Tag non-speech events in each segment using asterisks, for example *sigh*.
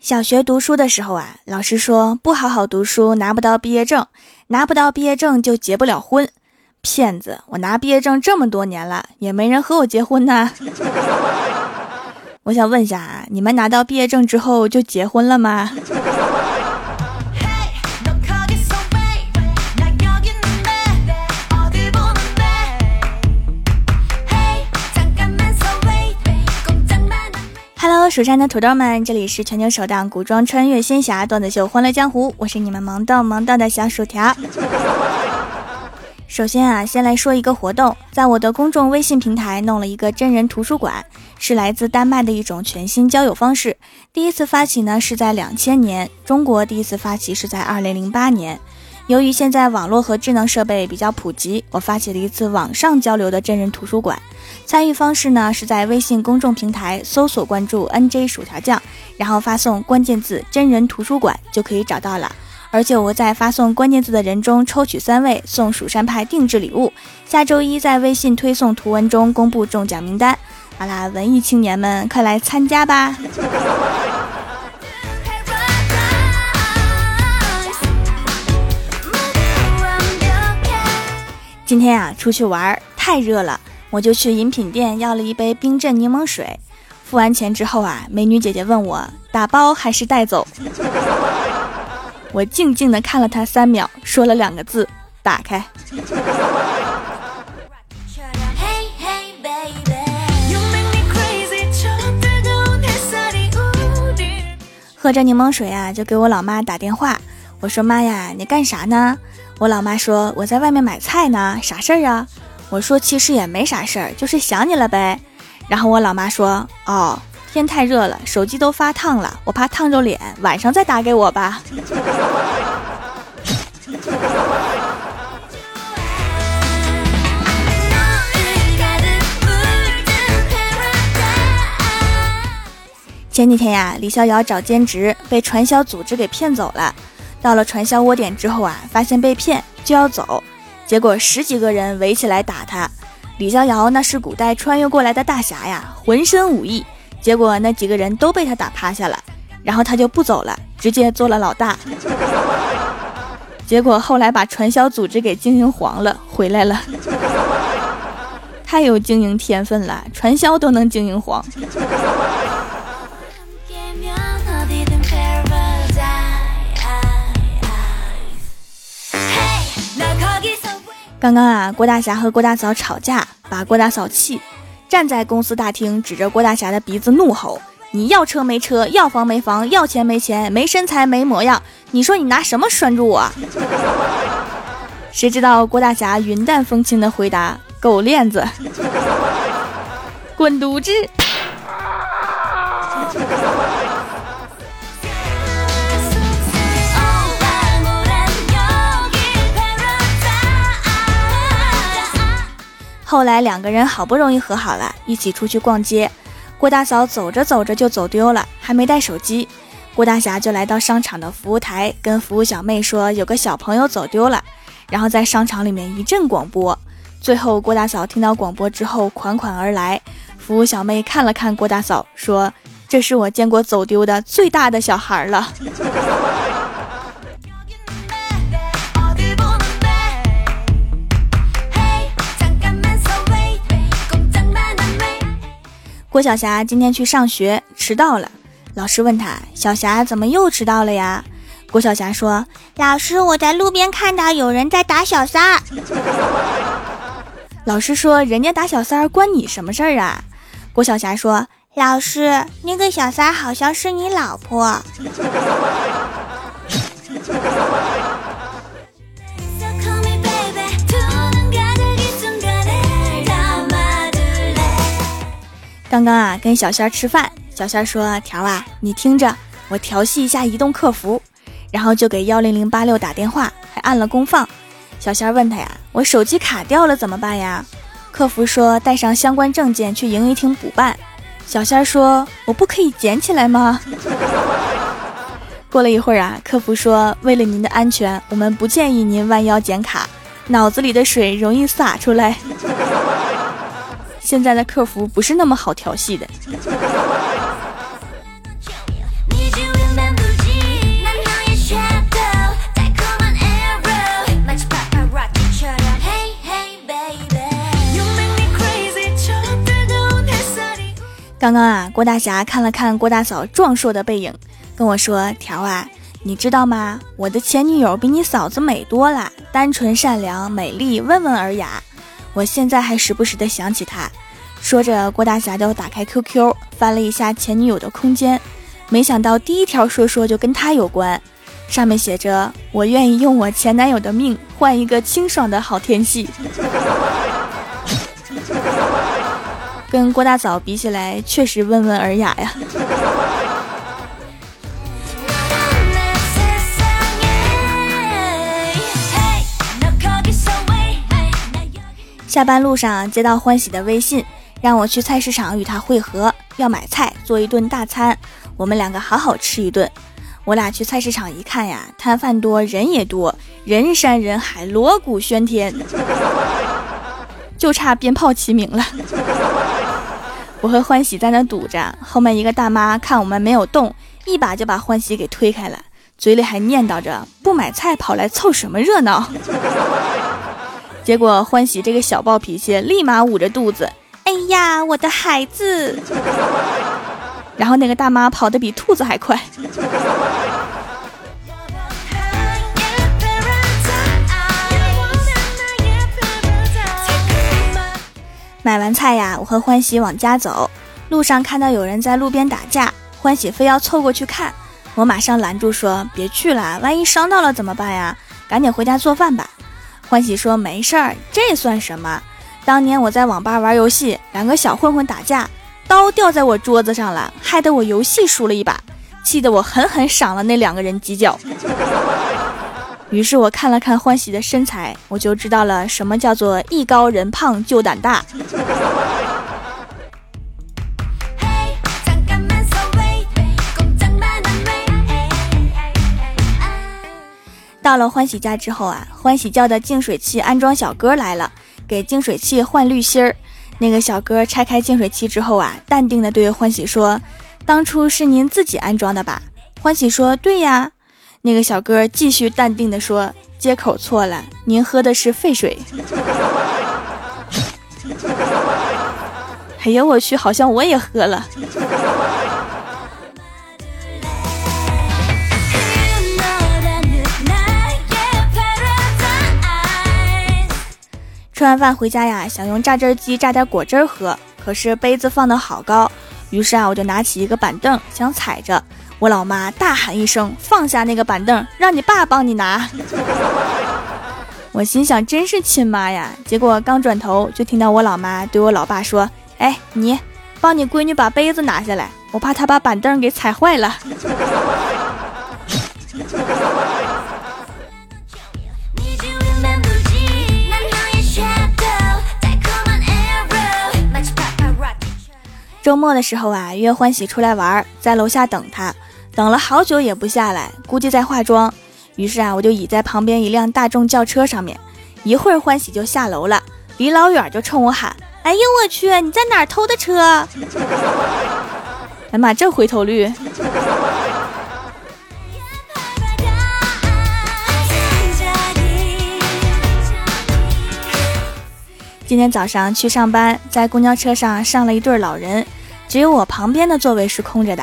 小学读书的时候啊，老师说不好好读书拿不到毕业证，拿不到毕业证就结不了婚。骗子！我拿毕业证这么多年了，也没人和我结婚呢。*laughs* 我想问一下啊，你们拿到毕业证之后就结婚了吗蜀山的土豆们，这里是全球首档古装穿越仙侠段子秀《欢乐江湖》，我是你们萌逗萌逗的小薯条。*laughs* 首先啊，先来说一个活动，在我的公众微信平台弄了一个真人图书馆，是来自丹麦的一种全新交友方式。第一次发起呢是在两千年，中国第一次发起是在二零零八年。由于现在网络和智能设备比较普及，我发起了一次网上交流的真人图书馆。参与方式呢是在微信公众平台搜索关注 NJ 薯条酱，然后发送关键字“真人图书馆”就可以找到了。而且我在发送关键字的人中抽取三位送蜀山派定制礼物。下周一在微信推送图文中公布中奖名单。好啦，文艺青年们快来参加吧！*laughs* 今天啊，出去玩太热了，我就去饮品店要了一杯冰镇柠檬水。付完钱之后啊，美女姐姐问我打包还是带走。我静静的看了她三秒，说了两个字：打开。喝着柠檬水啊，就给我老妈打电话。我说妈呀，你干啥呢？我老妈说：“我在外面买菜呢，啥事儿啊？”我说：“其实也没啥事儿，就是想你了呗。”然后我老妈说：“哦，天太热了，手机都发烫了，我怕烫着脸，晚上再打给我吧。*laughs* ”前几天呀，李逍遥找兼职，被传销组织给骗走了。到了传销窝点之后啊，发现被骗就要走，结果十几个人围起来打他。李逍遥那是古代穿越过来的大侠呀，浑身武艺，结果那几个人都被他打趴下了，然后他就不走了，直接做了老大。*laughs* 结果后来把传销组织给经营黄了，回来了，*laughs* 太有经营天分了，传销都能经营黄。*laughs* 刚刚啊，郭大侠和郭大嫂吵架，把郭大嫂气，站在公司大厅，指着郭大侠的鼻子怒吼：“你要车没车，要房没房，要钱没钱，没身材没模样，你说你拿什么拴住我？”谁知道郭大侠云淡风轻的回答：“狗链子，*laughs* 滚犊子！”后来两个人好不容易和好了，一起出去逛街。郭大嫂走着走着就走丢了，还没带手机。郭大侠就来到商场的服务台，跟服务小妹说有个小朋友走丢了，然后在商场里面一阵广播。最后郭大嫂听到广播之后款款而来。服务小妹看了看郭大嫂，说：“这是我见过走丢的最大的小孩了。”郭晓霞今天去上学迟到了，老师问他：“小霞怎么又迟到了呀？”郭晓霞说：“老师，我在路边看到有人在打小三儿。” *laughs* 老师说：“人家打小三儿关你什么事儿啊？”郭晓霞说：“老师，那个小三儿好像是你老婆。” *laughs* 刚刚啊，跟小仙儿吃饭，小仙儿说：“条啊，你听着，我调戏一下移动客服，然后就给幺零零八六打电话，还按了公放。”小仙儿问他呀：“我手机卡掉了怎么办呀？”客服说：“带上相关证件去营业厅补办。”小仙儿说：“我不可以捡起来吗？” *laughs* 过了一会儿啊，客服说：“为了您的安全，我们不建议您弯腰捡卡，脑子里的水容易洒出来。” *laughs* 现在的客服不是那么好调戏的。刚刚啊，郭大侠看了看郭大嫂壮硕的背影，跟我说，条啊，你知道吗？我的前女友比你嫂子美多了，单纯善良美丽，温文尔雅。我现在还时不时的想起他。”说着，郭大侠就打开 QQ，翻了一下前女友的空间，没想到第一条说说就跟他有关，上面写着：“我愿意用我前男友的命换一个清爽的好天气。*laughs* ”跟郭大嫂比起来，确实温文尔雅呀。下班路上接到欢喜的微信，让我去菜市场与他会合，要买菜做一顿大餐，我们两个好好吃一顿。我俩去菜市场一看呀，摊贩多，人也多，人山人海，锣鼓喧天，就差鞭炮齐鸣了。我和欢喜在那堵着，后面一个大妈看我们没有动，一把就把欢喜给推开了，嘴里还念叨着不买菜跑来凑什么热闹。结果欢喜这个小暴脾气，立马捂着肚子，哎呀，我的孩子！然后那个大妈跑得比兔子还快。买完菜呀，我和欢喜往家走，路上看到有人在路边打架，欢喜非要凑过去看，我马上拦住说：“别去了，万一伤到了怎么办呀？赶紧回家做饭吧。”欢喜说：“没事儿，这算什么？当年我在网吧玩游戏，两个小混混打架，刀掉在我桌子上了，害得我游戏输了一把，气得我狠狠赏了那两个人几脚。*laughs* ”于是我看了看欢喜的身材，我就知道了什么叫做艺高人胖就胆大。到了欢喜家之后啊，欢喜叫的净水器安装小哥来了，给净水器换滤芯儿。那个小哥拆开净水器之后啊，淡定的对欢喜说：“当初是您自己安装的吧？”欢喜说：“对呀。”那个小哥继续淡定的说：“接口错了，您喝的是废水。” *laughs* 哎呀，我去，好像我也喝了。吃完饭回家呀，想用榨汁机榨点果汁喝，可是杯子放的好高，于是啊，我就拿起一个板凳想踩着。我老妈大喊一声：“放下那个板凳，让你爸帮你拿。*laughs* ”我心想：“真是亲妈呀！”结果刚转头，就听到我老妈对我老爸说：“哎，你帮你闺女把杯子拿下来，我怕她把板凳给踩坏了。” *laughs* 周末的时候啊，约欢喜出来玩，在楼下等他。等了好久也不下来，估计在化妆。于是啊，我就倚在旁边一辆大众轿车上面。一会儿欢喜就下楼了，离老远就冲我喊：“哎呦我去，你在哪偷的车？”哎妈，这回头率！今天早上去上班，在公交车上上了一对老人，只有我旁边的座位是空着的。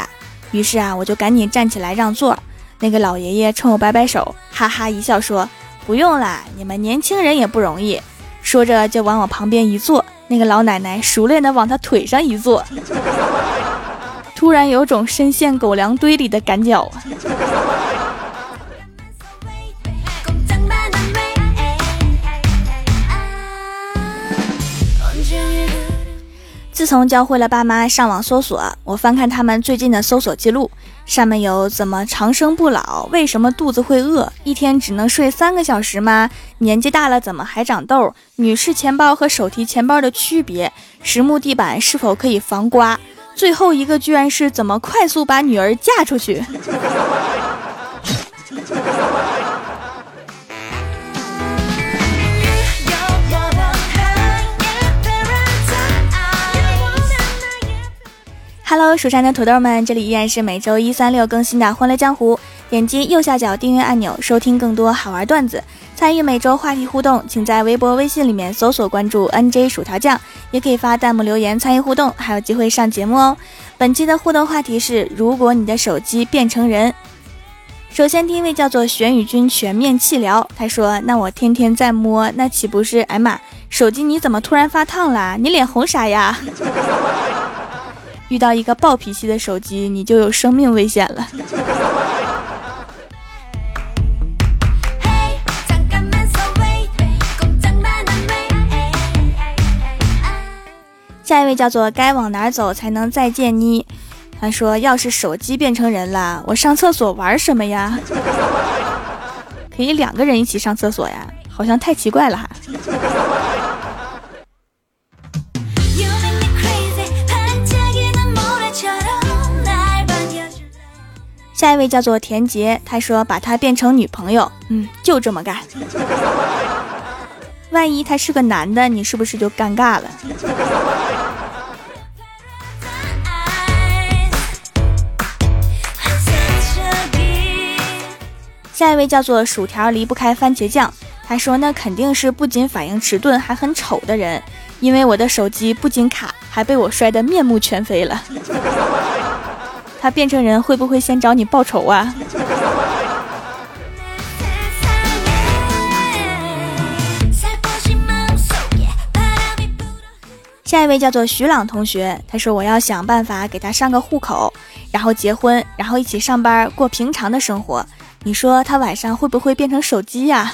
于是啊，我就赶紧站起来让座。那个老爷爷冲我摆摆手，哈哈一笑说：“不用啦，你们年轻人也不容易。”说着就往我旁边一坐。那个老奶奶熟练的往他腿上一坐，突然有种深陷狗粮堆里的感觉从教会了爸妈上网搜索，我翻看他们最近的搜索记录，上面有怎么长生不老？为什么肚子会饿？一天只能睡三个小时吗？年纪大了怎么还长痘？女士钱包和手提钱包的区别？实木地板是否可以防刮？最后一个居然是怎么快速把女儿嫁出去？Hello，蜀山的土豆们，这里依然是每周一、三、六更新的《欢乐江湖》。点击右下角订阅按钮，收听更多好玩段子。参与每周话题互动，请在微博、微信里面搜索关注 NJ 薯条酱，也可以发弹幕留言参与互动，还有机会上节目哦。本期的互动话题是：如果你的手机变成人。首先，第一位叫做玄宇君全面气疗，他说：“那我天天在摸，那岂不是？哎妈，手机你怎么突然发烫了？你脸红啥呀？*laughs* 遇到一个暴脾气的手机，你就有生命危险了。”下一位叫做该往哪走才能再见你？他说：“要是手机变成人了，我上厕所玩什么呀？*laughs* 可以两个人一起上厕所呀？好像太奇怪了哈。”下一位叫做田杰，他说：“把他变成女朋友，嗯，就这么干。*laughs* 万一他是个男的，你是不是就尴尬了？”下一位叫做薯条离不开番茄酱，他说那肯定是不仅反应迟钝还很丑的人，因为我的手机不仅卡，还被我摔得面目全非了。他变成人会不会先找你报仇啊？下一位叫做徐朗同学，他说我要想办法给他上个户口，然后结婚，然后一起上班过平常的生活。你说他晚上会不会变成手机呀？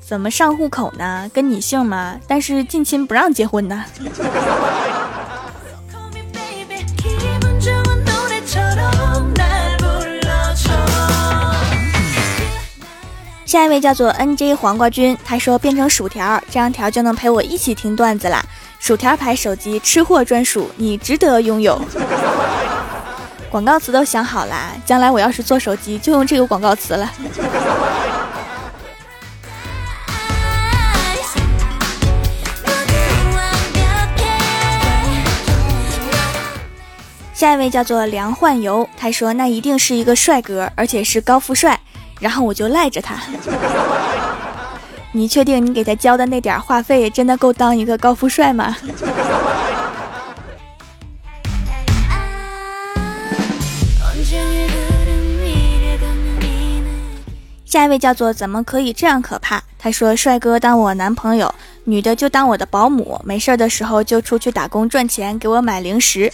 怎么上户口呢？跟你姓吗？但是近亲不让结婚呢。下一位叫做 NJ 黄瓜君，他说变成薯条，这样条就能陪我一起听段子啦。薯条牌手机，吃货专属，你值得拥有。*laughs* 广告词都想好啦，将来我要是做手机，就用这个广告词了。下一位叫做梁焕游，他说那一定是一个帅哥，而且是高富帅，然后我就赖着他。*laughs* 你确定你给他交的那点话费真的够当一个高富帅吗？下一位叫做怎么可以这样可怕？他说：“帅哥当我男朋友，女的就当我的保姆，没事的时候就出去打工赚钱，给我买零食。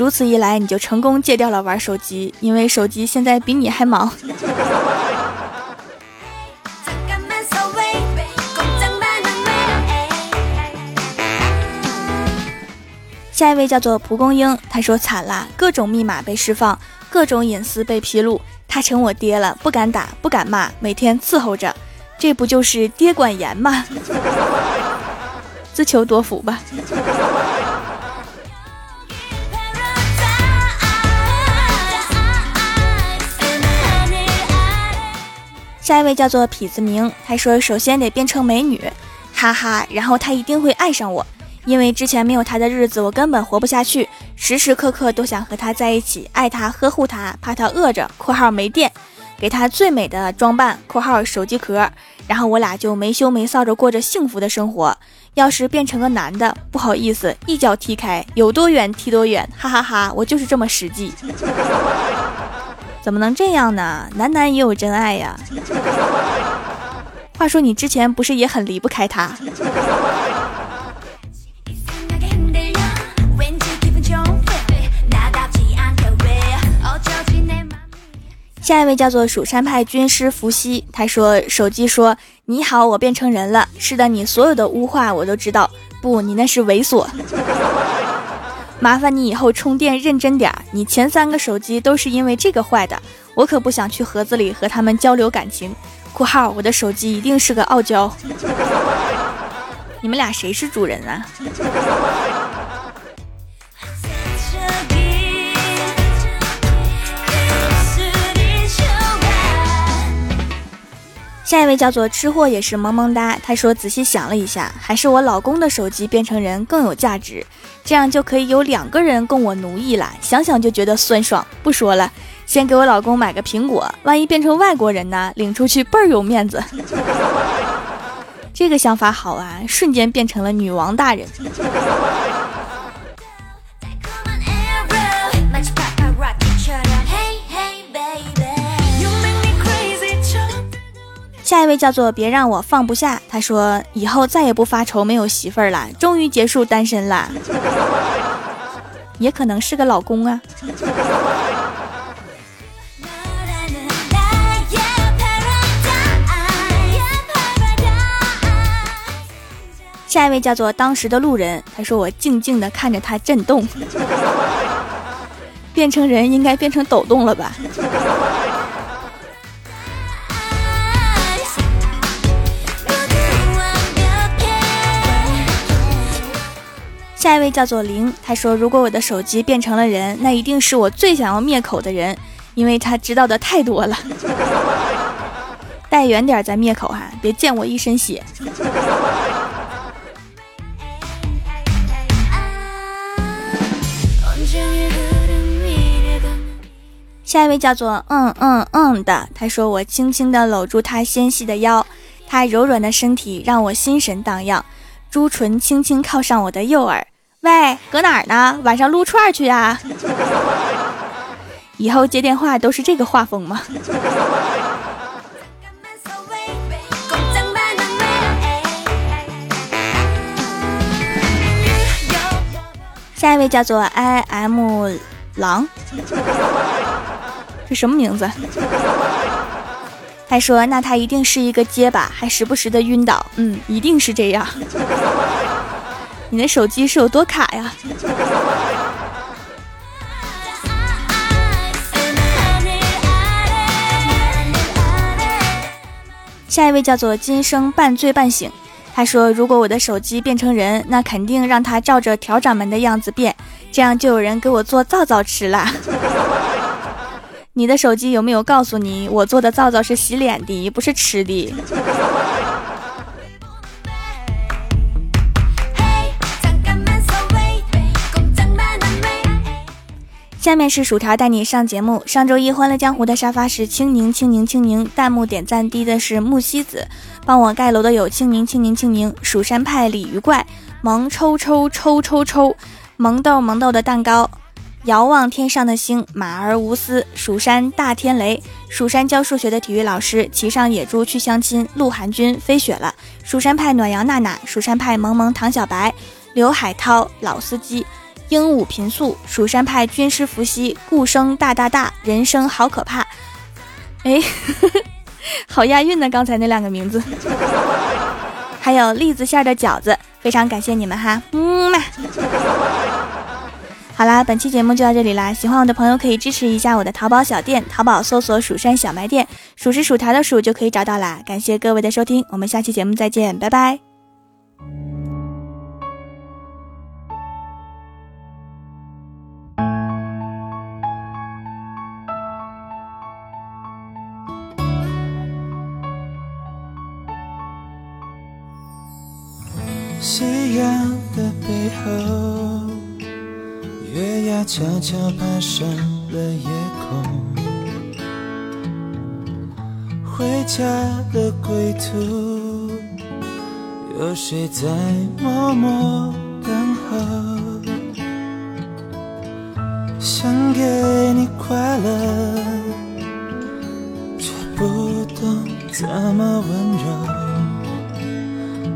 如此一来，你就成功戒掉了玩手机，因为手机现在比你还忙。*laughs* ”下一位叫做蒲公英，他说：“惨啦，各种密码被释放，各种隐私被披露。”他成我爹了，不敢打，不敢骂，每天伺候着，这不就是爹管严吗？*laughs* 自求多福吧。下一位叫做痞子明，他说：“首先得变成美女，哈哈，然后他一定会爱上我。”因为之前没有他的日子，我根本活不下去，时时刻刻都想和他在一起，爱他，呵护他，怕他饿着（括号没电），给他最美的装扮（括号手机壳），然后我俩就没羞没臊着过着幸福的生活。要是变成个男的，不好意思，一脚踢开，有多远踢多远，哈哈哈！我就是这么实际。怎么能这样呢？男男也有真爱呀。*laughs* 话说你之前不是也很离不开他？下一位叫做蜀山派军师伏羲，他说：“手机说你好，我变成人了。是的，你所有的污话我都知道。不，你那是猥琐。麻烦你以后充电认真点儿。你前三个手机都是因为这个坏的，我可不想去盒子里和他们交流感情。（括号我的手机一定是个傲娇。*laughs* ）你们俩谁是主人啊？”下一位叫做吃货，也是萌萌哒。他说：“仔细想了一下，还是我老公的手机变成人更有价值，这样就可以有两个人供我奴役了。想想就觉得酸爽。不说了，先给我老公买个苹果，万一变成外国人呢，领出去倍儿有面子。*laughs* 这个想法好啊，瞬间变成了女王大人。”下一位叫做别让我放不下，他说以后再也不发愁没有媳妇儿了，终于结束单身了，*laughs* 也可能是个老公啊。下一位叫做当时的路人，他说我静静的看着他震动，变成人应该变成抖动了吧。下一位叫做零，他说：“如果我的手机变成了人，那一定是我最想要灭口的人，因为他知道的太多了。*laughs* 带远点再灭口哈，别溅我一身血。”下一位叫做嗯嗯嗯的，他说：“我轻轻的搂住他纤细的腰，他柔软的身体让我心神荡漾，朱唇轻轻靠上我的右耳。”喂，搁哪儿呢？晚上撸串去呀？以后接电话都是这个画风吗？下一位叫做 I M 狼，这什么名字？他说：“那他一定是一个结巴，还时不时的晕倒。嗯，一定是这样。”你的手机是有多卡呀？下一位叫做今生半醉半醒，他说：“如果我的手机变成人，那肯定让他照着调掌门的样子变，这样就有人给我做皂皂吃了。*laughs* ”你的手机有没有告诉你，我做的皂皂是洗脸的，不是吃的？下面是薯条带你上节目。上周一欢乐江湖的沙发是青柠青柠青柠，弹幕点赞低的是木西子，帮我盖楼的有青柠青柠青柠，蜀山派鲤鱼怪，萌抽抽抽抽抽，萌豆萌豆的蛋糕，遥望天上的星，马儿无私，蜀山大天雷，蜀山教数学的体育老师，骑上野猪去相亲，鹿晗君飞雪了，蜀山派暖阳娜娜，蜀山派萌萌唐小白，刘海涛老司机。鹦鹉平素，蜀山派军师伏羲，顾生大大大，人生好可怕。哎，*laughs* 好押韵呢！刚才那两个名字，*laughs* 还有栗子馅的饺子，非常感谢你们哈，嗯嘛。好啦，本期节目就到这里啦，喜欢我的朋友可以支持一下我的淘宝小店，淘宝搜索“蜀山小卖店”，数是薯条的数就可以找到啦。感谢各位的收听，我们下期节目再见，拜拜。悄悄爬上了夜空。回家的归途，有谁在默默等候？想给你快乐，却不懂怎么温柔。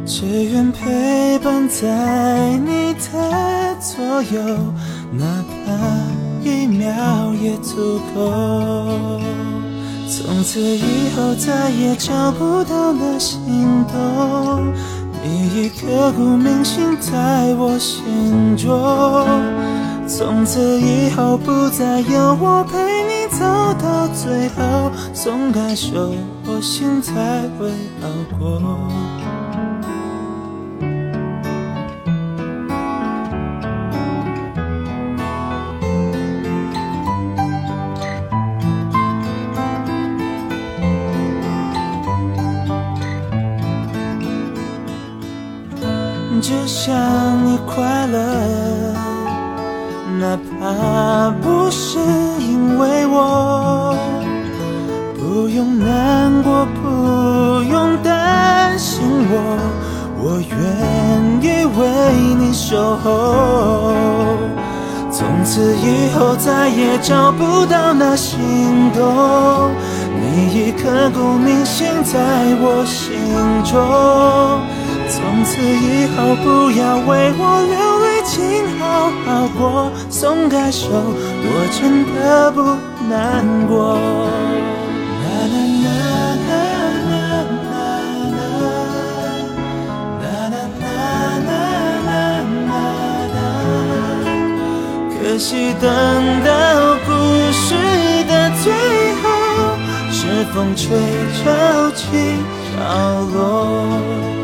只愿陪伴在你的左右，哪怕一秒也足够。从此以后再也找不到了心动，你已刻骨铭心在我心中。从此以后不再有我陪你走到最后，松开手我心才会好过。那不是因为我不用难过，不用担心我，我愿意为你守候。从此以后再也找不到那心动，你已刻骨铭心在我心中。从此以后不要为我流，过，松开手，我真的不难过。可惜等到故事的最后，是风吹潮起潮落。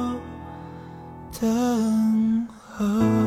等候。